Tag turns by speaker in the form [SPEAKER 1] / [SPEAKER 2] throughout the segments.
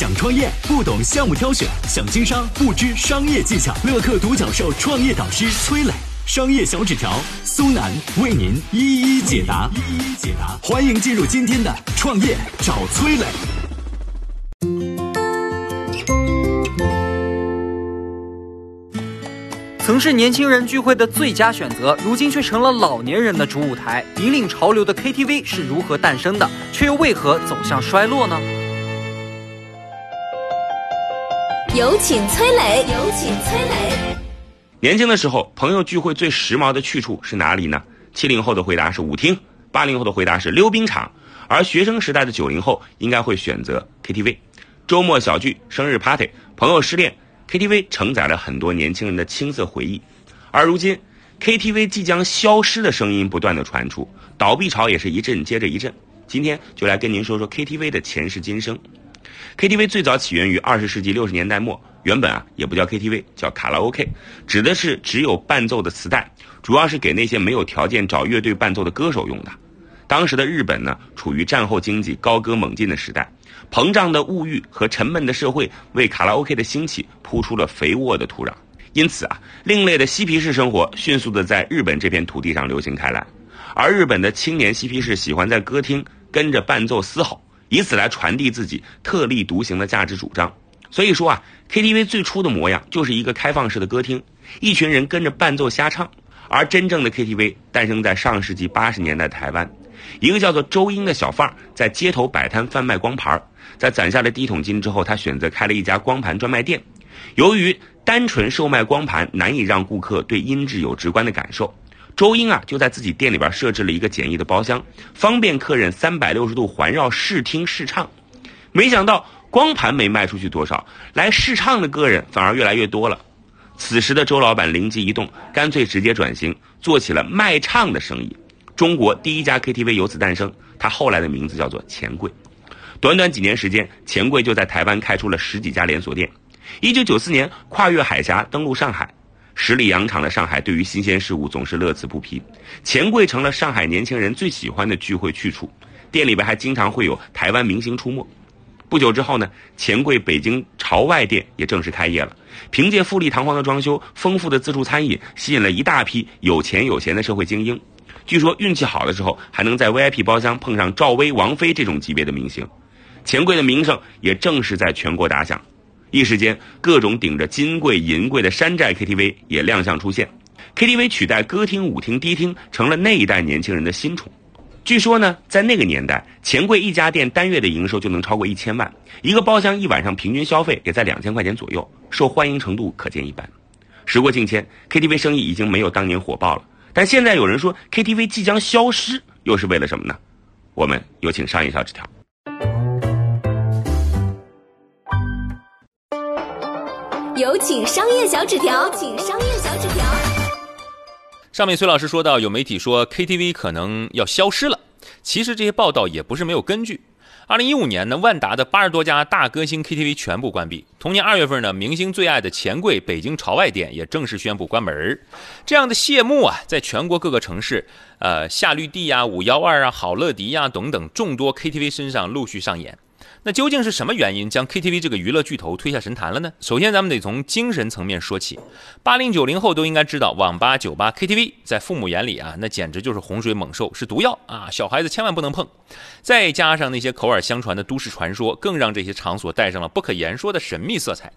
[SPEAKER 1] 想创业不懂项目挑选，想经商不知商业技巧。乐客独角兽创业导师崔磊，商业小纸条苏南为您一一解答。一一解答，欢迎进入今天的创业找崔磊。
[SPEAKER 2] 曾是年轻人聚会的最佳选择，如今却成了老年人的主舞台。引领潮流的 KTV 是如何诞生的，却又为何走向衰落呢？
[SPEAKER 3] 有请崔磊，有请崔磊。
[SPEAKER 4] 年轻的时候，朋友聚会最时髦的去处是哪里呢？七零后的回答是舞厅，八零后的回答是溜冰场，而学生时代的九零后应该会选择 KTV。周末小聚、生日 party、朋友失恋。KTV 承载了很多年轻人的青涩回忆，而如今，KTV 即将消失的声音不断的传出，倒闭潮也是一阵接着一阵。今天就来跟您说说 KTV 的前世今生。KTV 最早起源于二十世纪六十年代末，原本啊也不叫 KTV，叫卡拉 OK，指的是只有伴奏的磁带，主要是给那些没有条件找乐队伴奏的歌手用的。当时的日本呢，处于战后经济高歌猛进的时代。膨胀的物欲和沉闷的社会为卡拉 OK 的兴起铺出了肥沃的土壤，因此啊，另类的嬉皮士生活迅速的在日本这片土地上流行开来，而日本的青年嬉皮士喜欢在歌厅跟着伴奏嘶吼，以此来传递自己特立独行的价值主张。所以说啊，KTV 最初的模样就是一个开放式的歌厅，一群人跟着伴奏瞎唱，而真正的 KTV 诞生在上世纪八十年代台湾。一个叫做周英的小贩在街头摆摊贩卖光盘，在攒下了第一桶金之后，他选择开了一家光盘专卖店。由于单纯售卖光盘难以让顾客对音质有直观的感受，周英啊就在自己店里边设置了一个简易的包厢，方便客人三百六十度环绕试听试唱。没想到光盘没卖出去多少，来试唱的个人反而越来越多了。此时的周老板灵机一动，干脆直接转型做起了卖唱的生意。中国第一家 KTV 由此诞生，它后来的名字叫做钱柜。短短几年时间，钱柜就在台湾开出了十几家连锁店。一九九四年，跨越海峡登陆上海，十里洋场的上海对于新鲜事物总是乐此不疲。钱柜成了上海年轻人最喜欢的聚会去处，店里边还经常会有台湾明星出没。不久之后呢，钱柜北京朝外店也正式开业了。凭借富丽堂皇的装修、丰富的自助餐饮，吸引了一大批有钱有闲的社会精英。据说运气好的时候，还能在 VIP 包厢碰上赵薇、王菲这种级别的明星，钱柜的名声也正是在全国打响。一时间，各种顶着金贵银贵的山寨 KTV 也亮相出现，KTV 取代歌厅、舞厅、迪厅，成了那一代年轻人的新宠。据说呢，在那个年代，钱柜一家店单月的营收就能超过一千万，一个包厢一晚上平均消费也在两千块钱左右，受欢迎程度可见一斑。时过境迁，KTV 生意已经没有当年火爆了。但现在有人说 KTV 即将消失，又是为了什么呢？我们有请商业小纸条。
[SPEAKER 3] 有请商业小纸条，请商业小纸条。
[SPEAKER 5] 上面崔老师说到，有媒体说 KTV 可能要消失了，其实这些报道也不是没有根据。二零一五年呢，万达的八十多家大歌星 KTV 全部关闭。同年二月份呢，明星最爱的钱柜北京朝外店也正式宣布关门。这样的谢幕啊，在全国各个城市，呃，夏绿蒂呀、五幺二啊、好乐迪呀等等众多 KTV 身上陆续上演。那究竟是什么原因将 KTV 这个娱乐巨头推下神坛了呢？首先，咱们得从精神层面说起。八零九零后都应该知道，网吧、酒吧、KTV 在父母眼里啊，那简直就是洪水猛兽，是毒药啊！小孩子千万不能碰。再加上那些口耳相传的都市传说，更让这些场所带上了不可言说的神秘色彩。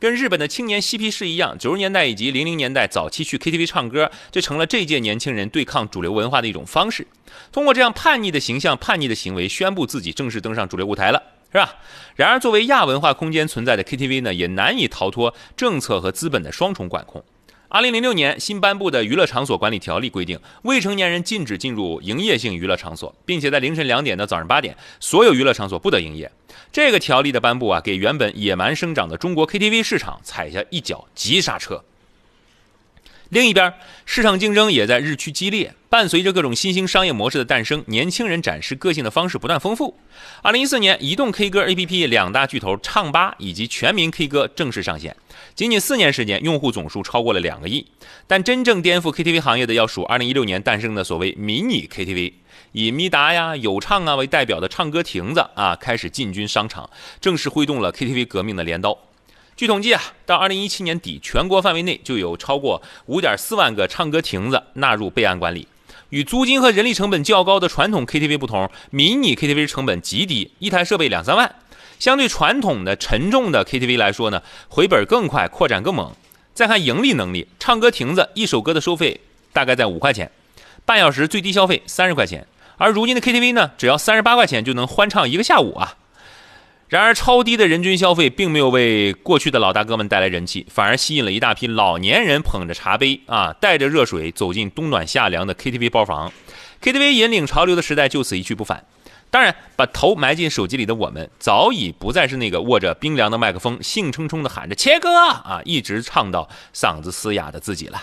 [SPEAKER 5] 跟日本的青年嬉皮士一样，九十年代以及零零年代早期去 KTV 唱歌，这成了这届年轻人对抗主流文化的一种方式。通过这样叛逆的形象、叛逆的行为，宣布自己正式登上主流舞台了。是吧？然而，作为亚文化空间存在的 KTV 呢，也难以逃脱政策和资本的双重管控。二零零六年新颁布的《娱乐场所管理条例》规定，未成年人禁止进入营业性娱乐场所，并且在凌晨两点到早上八点，所有娱乐场所不得营业。这个条例的颁布啊，给原本野蛮生长的中国 KTV 市场踩下一脚急刹车。另一边，市场竞争也在日趋激烈。伴随着各种新兴商业模式的诞生，年轻人展示个性的方式不断丰富。二零一四年，移动 K 歌 APP 两大巨头唱吧以及全民 K 歌正式上线，仅仅四年时间，用户总数超过了两个亿。但真正颠覆 KTV 行业的，要数二零一六年诞生的所谓迷你 KTV，以咪达呀、有唱啊为代表的唱歌亭子啊，开始进军商场，正式挥动了 KTV 革命的镰刀。据统计啊，到二零一七年底，全国范围内就有超过五点四万个唱歌亭子纳入备案管理。与租金和人力成本较高的传统 KTV 不同，迷你 KTV 成本极低，一台设备两三万。相对传统的沉重的 KTV 来说呢，回本更快，扩展更猛。再看盈利能力，唱歌亭子一首歌的收费大概在五块钱，半小时最低消费三十块钱。而如今的 KTV 呢，只要三十八块钱就能欢唱一个下午啊。然而，超低的人均消费并没有为过去的老大哥们带来人气，反而吸引了一大批老年人捧着茶杯啊，带着热水走进冬暖夏凉的 KTV 包房。KTV 引领潮流的时代就此一去不返。当然，把头埋进手机里的我们，早已不再是那个握着冰凉的麦克风，兴冲冲地喊着“切歌”啊，一直唱到嗓子嘶哑的自己了。